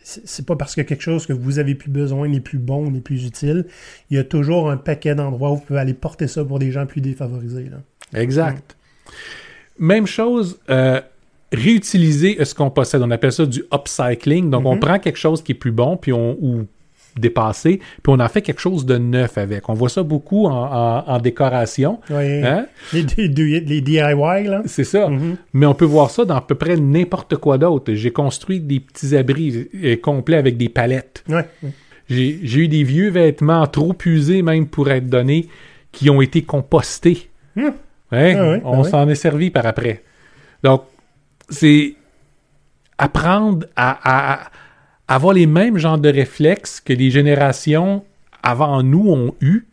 Speaker 2: c'est pas parce que quelque chose que vous avez plus besoin n'est plus bon, n'est plus utile. Il y a toujours un paquet d'endroits où vous pouvez aller porter ça pour des gens plus défavorisés. Là.
Speaker 1: Exact. Même chose, euh, réutiliser ce qu'on possède. On appelle ça du upcycling. Donc, on
Speaker 2: Mhm.
Speaker 1: prend quelque chose qui est plus bon, puis on ou dépassé, puis on en fait quelque chose de neuf avec. On voit ça beaucoup en, en- en décoration.
Speaker 2: Ouais.
Speaker 1: Hein?
Speaker 2: Les, les- les- les DIY, là.
Speaker 1: C'est ça.
Speaker 2: Mhm.
Speaker 1: Mais on peut voir ça dans à peu près n'importe quoi d'autre. J'ai construit des petits abris euh, complets avec des palettes.
Speaker 2: Ouais.
Speaker 1: J'ai eu des vieux vêtements trop usés même pour être donnés qui ont été compostés.
Speaker 2: Hmm.
Speaker 1: Ouais,
Speaker 2: Ah
Speaker 1: on
Speaker 2: ah
Speaker 1: s'en est servi par après. Donc, c'est apprendre à avoir les mêmes genres de réflexes que les générations avant nous ont eu.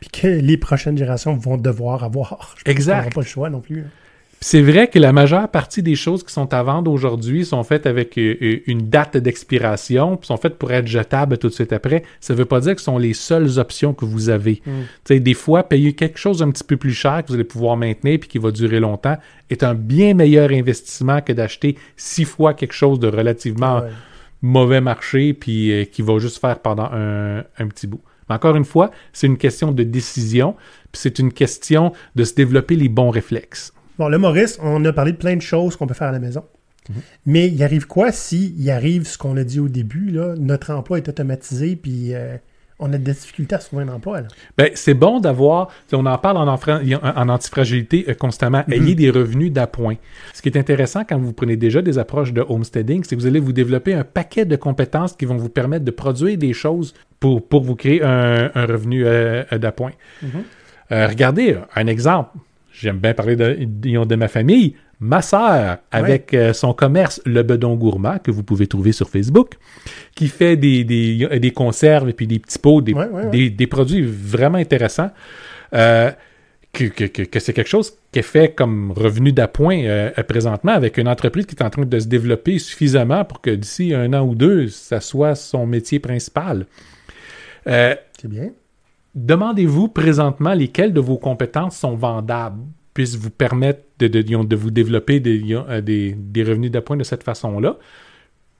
Speaker 2: Puis que les prochaines générations vont devoir avoir. Je
Speaker 1: Exact.
Speaker 2: pas le choix non plus.
Speaker 1: Puis C'est vrai que la majeure partie des choses qui sont à vendre aujourd'hui sont faites avec euh, euh, une date d'expiration, puis sont faites pour être jetables tout de suite après. Ça ne veut pas dire que ce sont les seules options que vous avez.
Speaker 2: Mm.
Speaker 1: Tu sais, Des fois, payer quelque chose un petit peu plus cher que vous allez pouvoir maintenir puis qui va durer longtemps est un bien meilleur investissement que d'acheter six fois quelque chose de relativement
Speaker 2: Ouais.
Speaker 1: Mauvais marché puis euh, qui va juste faire pendant un, un petit bout. Mais encore une fois, c'est une question de décision, puis c'est une question de se développer les bons réflexes.
Speaker 2: Bon, le Maurice, on a parlé de plein de choses qu'on peut faire à la maison.
Speaker 1: Mhm.
Speaker 2: Mais il arrive quoi si il arrive ce qu'on a dit au début, là, notre emploi est automatisé, puis euh, on a des difficultés à trouver un emploi. Là.
Speaker 1: Ben, c'est bon d'avoir, on en parle en, en antifragilité euh, constamment,
Speaker 2: Mhm.
Speaker 1: ayez des revenus d'appoint. Ce qui est intéressant quand vous prenez déjà des approches de homesteading, c'est que vous allez vous développer un paquet de compétences qui vont vous permettre de produire des choses pour, pour vous créer un, un revenu euh, euh, d'appoint.
Speaker 2: Mhm.
Speaker 1: Euh, regardez, un exemple. J'aime bien parler de, de, de ma famille. Ma sœur, avec euh, son commerce Le Bedon Gourmand, que vous pouvez trouver sur Facebook, qui fait des, des, des conserves et puis des petits pots, des,
Speaker 2: Ouais, ouais, ouais.
Speaker 1: des, des produits vraiment intéressants. Euh, que, que, que, que c'est quelque chose qui est fait comme revenu d'appoint euh, euh, présentement avec une entreprise qui est en train de se développer suffisamment pour que d'ici un an ou deux, ça soit son métier principal. Euh,
Speaker 2: C'est bien.
Speaker 1: Demandez-vous présentement lesquelles de vos compétences sont vendables, puissent vous permettre de, de, de vous développer des, euh, des, des revenus d'appoint de cette façon-là.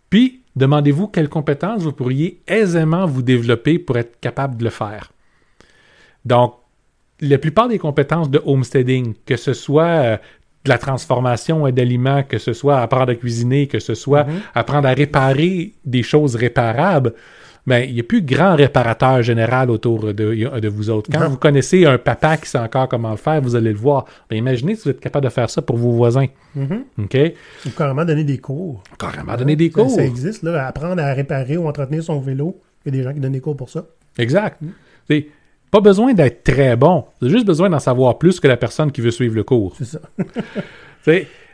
Speaker 1: Puis, demandez-vous quelles compétences vous pourriez aisément vous développer pour être capable de le faire. Donc, la plupart des compétences de homesteading, que ce soit euh, de la transformation d'aliments, que ce soit apprendre à cuisiner, que ce soit
Speaker 2: Mhm.
Speaker 1: apprendre à réparer des choses réparables, ben, il n'y a plus grand réparateur général autour de, de vous autres. Quand
Speaker 2: Non.
Speaker 1: vous connaissez un papa qui sait encore comment le faire, vous allez le voir. Ben, imaginez si vous êtes capable de faire ça pour vos voisins.
Speaker 2: Mhm.
Speaker 1: OK?
Speaker 2: Ou carrément donner des cours.
Speaker 1: Carrément donner des cours.
Speaker 2: Ça, existe, là, apprendre à réparer ou entretenir son vélo. Il y a des gens qui donnent des cours pour ça.
Speaker 1: Exact. C'est pas besoin d'être très bon. Vous avez juste besoin d'en savoir plus que la personne qui veut suivre le cours.
Speaker 2: C'est ça. *laughs*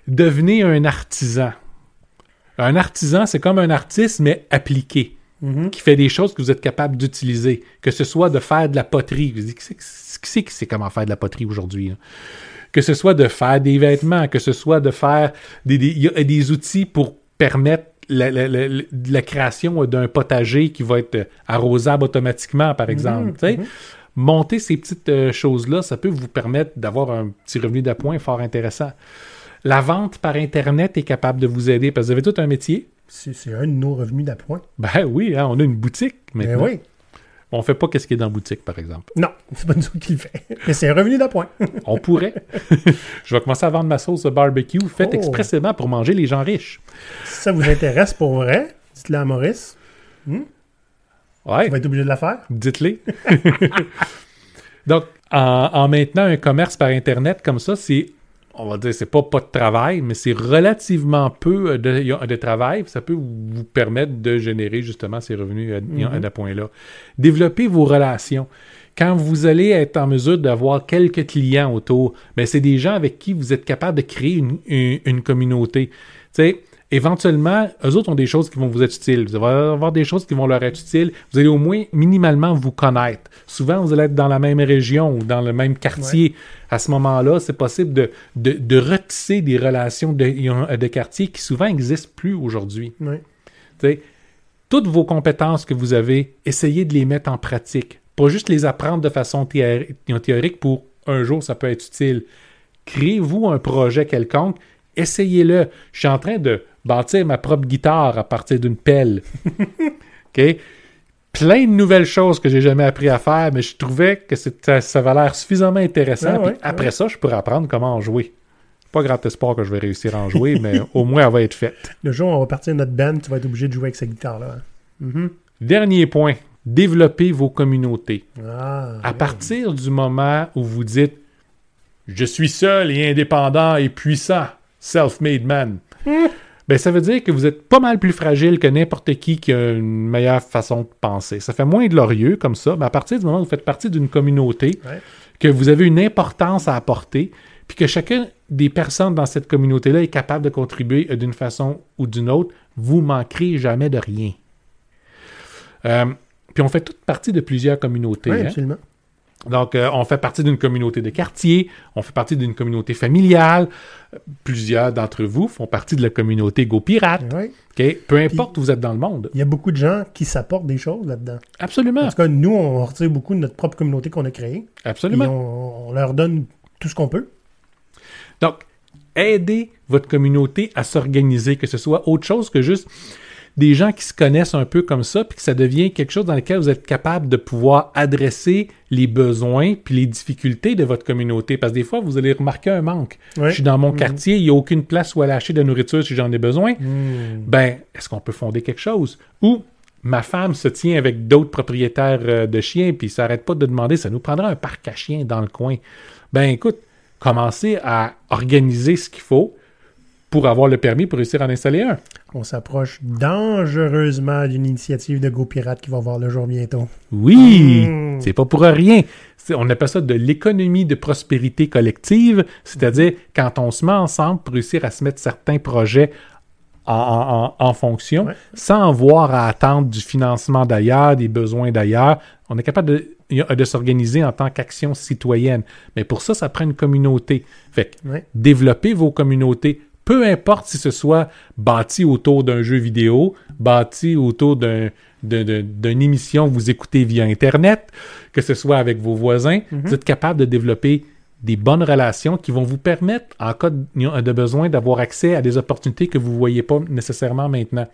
Speaker 1: Devenez un artisan. Un artisan, c'est comme un artiste, mais appliqué,
Speaker 2: Mhm.
Speaker 1: qui fait des choses que vous êtes capable d'utiliser. Que ce soit de faire de la poterie. Vous dites, qui c'est qui c'est qui sait comment faire de la poterie aujourd'hui? Que ce soit de faire des vêtements, que ce soit de faire des, des, il y a des outils pour permettre la, la- la- la- la création d'un potager qui va être arrosable automatiquement, par exemple. tu sais.
Speaker 2: mhm.
Speaker 1: Monter ces petites euh, choses-là, ça peut vous permettre d'avoir un petit revenu d'appoint fort intéressant. La vente par Internet est capable de vous aider parce que vous avez tout un métier.
Speaker 2: C'est un de nos revenus d'appoint.
Speaker 1: Ben oui, hein, on a une boutique
Speaker 2: Ben
Speaker 1: maintenant.
Speaker 2: oui.
Speaker 1: On fait pas qu'est-ce qui est dans la boutique, par exemple.
Speaker 2: Non, c'est pas nous qui le fait. *laughs* Mais c'est un revenu d'appoint. *laughs*
Speaker 1: On pourrait. *laughs* Je vais commencer à vendre ma sauce barbecue faite
Speaker 2: Oh.
Speaker 1: expressément pour manger les gens riches.
Speaker 2: si ça vous intéresse pour vrai, dites-le à Maurice.
Speaker 1: Ouais.
Speaker 2: Il va être obligé de la faire.
Speaker 1: Dites-les. Donc, en, en maintenant un commerce par Internet comme ça, c'est, on va dire, c'est pas pas de travail, mais c'est relativement peu euh, de, de travail. Ça peut vous permettre de générer justement ces revenus à,
Speaker 2: Mhm.
Speaker 1: à ce point-là. Développez vos relations. Quand vous allez être en mesure d'avoir quelques clients autour, ben c'est des gens avec qui vous êtes capable de créer une, une- une communauté. Tu sais, éventuellement, eux autres ont des choses qui vont vous être utiles. Vous allez avoir des choses qui vont leur être utiles. Vous allez au moins minimalement vous connaître. Souvent, vous allez être dans la même région ou dans le même quartier. À ce moment-là, c'est possible de, de, de retisser des relations de, de quartier qui souvent n'existent plus aujourd'hui. Toutes vos compétences que vous avez, essayez de les mettre en pratique. Pas juste les apprendre de façon théori- théorique pour un jour, ça peut être utile. Créez-vous un projet quelconque, essayez-le. Je suis en train de bâtir ma propre guitare à partir d'une pelle. *laughs* OK? Plein de nouvelles choses que j'ai jamais appris à faire, mais je trouvais que c'était- ça avait l'air suffisamment intéressant.
Speaker 2: Ah ouais,
Speaker 1: après
Speaker 2: ouais.
Speaker 1: ça, je pourrais apprendre comment en jouer. Pas grand espoir que je vais réussir à en jouer, *laughs* mais au moins elle va être faite.
Speaker 2: Le jour où on va partir de notre band, tu vas être obligé de jouer avec cette guitare-là. Mhm.
Speaker 1: Dernier point, développez vos communautés.
Speaker 2: Ah,
Speaker 1: À
Speaker 2: ouais.
Speaker 1: partir du moment où vous dites Je suis seul et indépendant et puissant, self-made man, ben ça veut dire que vous êtes pas mal plus fragile que n'importe qui qui a une meilleure façon de penser. Ça fait moins glorieux comme ça, mais à partir du moment où vous faites partie d'une communauté,
Speaker 2: Ouais.
Speaker 1: que vous avez une importance à apporter, puis que chacun des personnes dans cette communauté-là est capable de contribuer d'une façon ou d'une autre, vous manquerez jamais de rien. Euh, puis on fait toute partie de plusieurs communautés.
Speaker 2: Oui,
Speaker 1: hein. Donc, euh, on fait partie d'une communauté de quartier, on fait partie d'une communauté familiale. Plusieurs d'entre vous font partie de la communauté Go Pirate.
Speaker 2: Ouais.
Speaker 1: OK? Peu importe où vous êtes dans le monde.
Speaker 2: Il y a beaucoup de gens qui s'apportent des choses là-dedans.
Speaker 1: Absolument.
Speaker 2: En tout cas, nous, on retire beaucoup de notre propre communauté qu'on a créée.
Speaker 1: Absolument.
Speaker 2: on, on leur donne tout ce qu'on peut.
Speaker 1: Donc, aidez votre communauté à s'organiser, que ce soit autre chose que juste des gens qui se connaissent un peu comme ça, puis que ça devient quelque chose dans lequel vous êtes capable de pouvoir adresser les besoins puis les difficultés de votre communauté. Parce que des fois, vous allez remarquer un manque. Je suis dans mon
Speaker 2: Mhm.
Speaker 1: quartier, il n'y a aucune place où aller acheter de la nourriture si j'en ai besoin.
Speaker 2: Hmm.
Speaker 1: ben, est-ce qu'on peut fonder quelque chose? Ou ma femme se tient avec d'autres propriétaires euh, de chiens, puis ça n'arrête pas de demander, ça nous prendra un parc à chiens dans le coin. Ben, écoute, commencez à organiser ce qu'il faut pour avoir le permis pour réussir à en installer un.
Speaker 2: On s'approche dangereusement d'une initiative de Go Pirate qui va voir le jour bientôt.
Speaker 1: Oui,
Speaker 2: Mm.
Speaker 1: c'est pas pour rien. On appelle ça de l'économie de prospérité collective, c'est-à-dire quand on se met ensemble pour réussir à se mettre certains projets en, en- en- en fonction,
Speaker 2: Ouais.
Speaker 1: sans avoir à attendre du financement d'ailleurs, des besoins d'ailleurs. On est capable de, de s'organiser en tant qu'action citoyenne. Mais pour ça, ça prend une communauté. Fait que
Speaker 2: Ouais.
Speaker 1: développer vos communautés, peu importe si ce soit bâti autour d'un jeu vidéo, bâti autour d'une émission que vous écoutez via Internet, que ce soit avec vos voisins, vous êtes capable de développer des bonnes relations qui vont vous permettre, en cas de, de besoin, d'avoir accès à des opportunités que vous ne voyez pas nécessairement maintenant.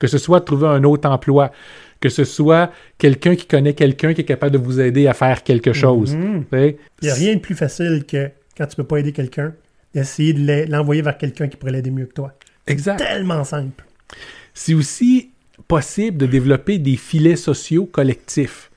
Speaker 1: Que ce soit de trouver un autre emploi, que ce soit quelqu'un qui connaît quelqu'un qui est capable de vous aider à faire quelque chose.
Speaker 2: Mhm. Il n'y a rien de plus facile que quand tu peux pas aider quelqu'un, d'essayer de l'envoyer vers quelqu'un qui pourrait l'aider mieux que toi.
Speaker 1: Exact.
Speaker 2: Tellement simple.
Speaker 1: c'est aussi possible de développer des filets sociaux collectifs.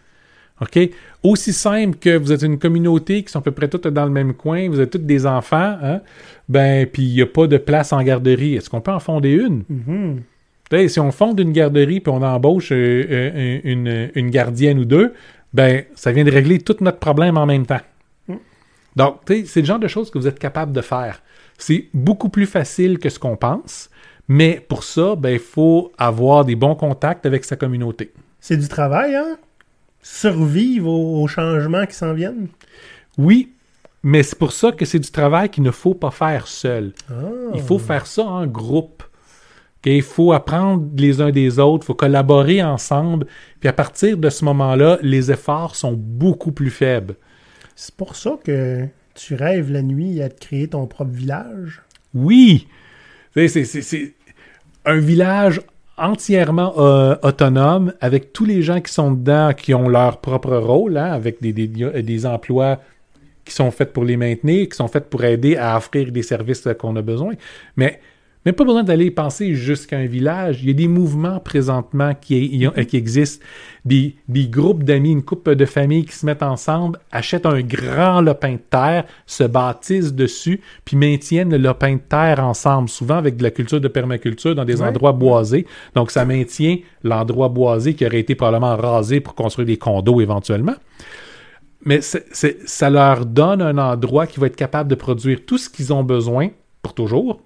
Speaker 1: OK? Aussi simple que vous êtes une communauté qui sont à peu près toutes dans le même coin, vous êtes tous des enfants, hein? Ben, puis il n'y a pas de place en garderie. Est-ce qu'on peut en fonder une?
Speaker 2: Mhm.
Speaker 1: Sais, si on fonde une garderie puis on embauche euh, euh, une, une gardienne ou deux, ben, ça vient de régler tout notre problème en même temps. Donc, c'est le genre de choses que vous êtes capable de faire. C'est beaucoup plus facile que ce qu'on pense, mais pour ça, ben, il faut avoir des bons contacts avec sa communauté.
Speaker 2: C'est du travail, hein? Survivre aux, aux changements qui s'en viennent?
Speaker 1: Oui, mais c'est pour ça que c'est du travail qu'il ne faut pas faire seul.
Speaker 2: Ah.
Speaker 1: Il faut faire ça en groupe. Il faut apprendre les uns des autres, il faut collaborer ensemble. Puis à partir de ce moment-là, les efforts sont beaucoup plus faibles.
Speaker 2: C'est pour ça que tu rêves la nuit à te créer ton propre village?
Speaker 1: Oui! C'est un village entièrement euh, autonome, avec tous les gens qui sont dedans, qui ont leur propre rôle, hein, avec des, des, des emplois qui sont faits pour les maintenir, qui sont faits pour aider à offrir des services qu'on a besoin. Mais même pas besoin d'aller penser jusqu'à un village. Il y a des mouvements présentement qui, qui existent. Des, des groupes d'amis, une couple de familles qui se mettent ensemble, achètent un grand lopin de terre, se bâtissent dessus, puis maintiennent le lopin de terre ensemble, souvent avec de la culture de permaculture dans des
Speaker 2: Ouais.
Speaker 1: endroits boisés. Donc ça maintient l'endroit boisé qui aurait été probablement rasé pour construire des condos éventuellement mais ça leur donne un endroit qui va être capable de produire tout ce qu'ils ont besoin pour toujours,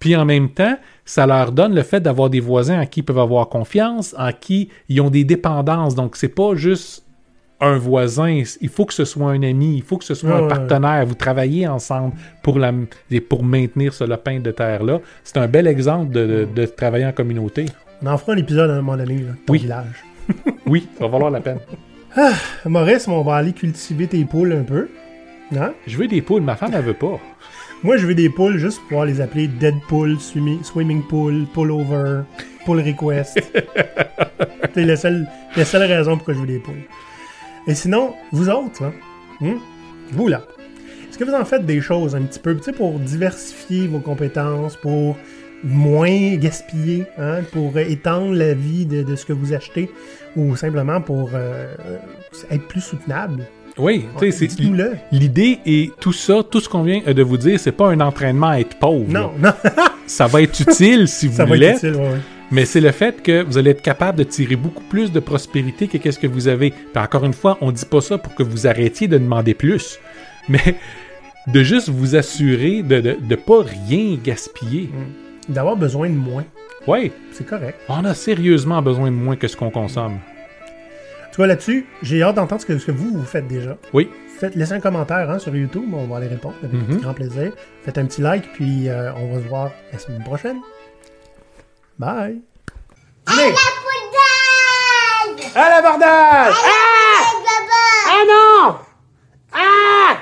Speaker 1: Puis en même temps, ça leur donne le fait d'avoir des voisins en qui ils peuvent avoir confiance, en qui ils ont des dépendances. Donc, c'est pas juste un voisin, il faut que ce soit un ami, il faut que ce soit
Speaker 2: Ouais,
Speaker 1: un
Speaker 2: ouais,
Speaker 1: partenaire. Vous travaillez ensemble pour, la, pour maintenir ce lopin de terre-là. C'est un bel exemple de, de- de travailler en communauté.
Speaker 2: On en fera un épisode à un moment donné, là, ton
Speaker 1: Oui.
Speaker 2: village. *laughs*
Speaker 1: Oui, ça va valoir la peine.
Speaker 2: Maurice, on va aller cultiver tes poules un peu. Hein?
Speaker 1: Je veux des poules, ma femme, elle veut pas.
Speaker 2: Moi, je veux des poules juste pour pouvoir les appeler Deadpool, Swimming, swimming Pool, Pullover, Pull Request. *laughs* C'est la seule, la seule raison pourquoi je veux des poules. Et sinon, vous autres, là, hein? vous là, est-ce que vous en faites des choses un petit peu, tu sais, pour diversifier vos compétences, pour moins gaspiller, hein, pour étendre la vie de, de ce que vous achetez, ou simplement pour euh, être plus soutenable?
Speaker 1: Oui, tu sais, c'est l'idée et tout ça, tout ce qu'on vient de vous dire, c'est pas un entraînement à être pauvre.
Speaker 2: Non, non, *laughs*
Speaker 1: Ça va être utile si *laughs* vous
Speaker 2: ça va
Speaker 1: l'êtes,
Speaker 2: être utile, ouais,
Speaker 1: mais c'est le fait que vous allez être capable de tirer beaucoup plus de prospérité que qu'est-ce que vous avez. Puis encore une fois, on dit pas ça pour que vous arrêtiez de demander plus, *laughs* mais de juste vous assurer de de, de pas rien gaspiller.
Speaker 2: D'avoir besoin de moins.
Speaker 1: Oui,
Speaker 2: C'est correct.
Speaker 1: on a sérieusement besoin de moins que ce qu'on consomme.
Speaker 2: Tu vois, là-dessus, j'ai hâte d'entendre ce que, ce que vous, vous faites déjà.
Speaker 1: Oui,
Speaker 2: Faites, laissez un commentaire hein, sur YouTube, on va aller répondre avec
Speaker 1: Mhm.
Speaker 2: grand plaisir. Faites un petit like, puis euh, on va se voir la semaine prochaine. Bye! Allez!
Speaker 3: Poudade
Speaker 4: À l'abordage!
Speaker 3: Baba
Speaker 4: Ah non! Ah!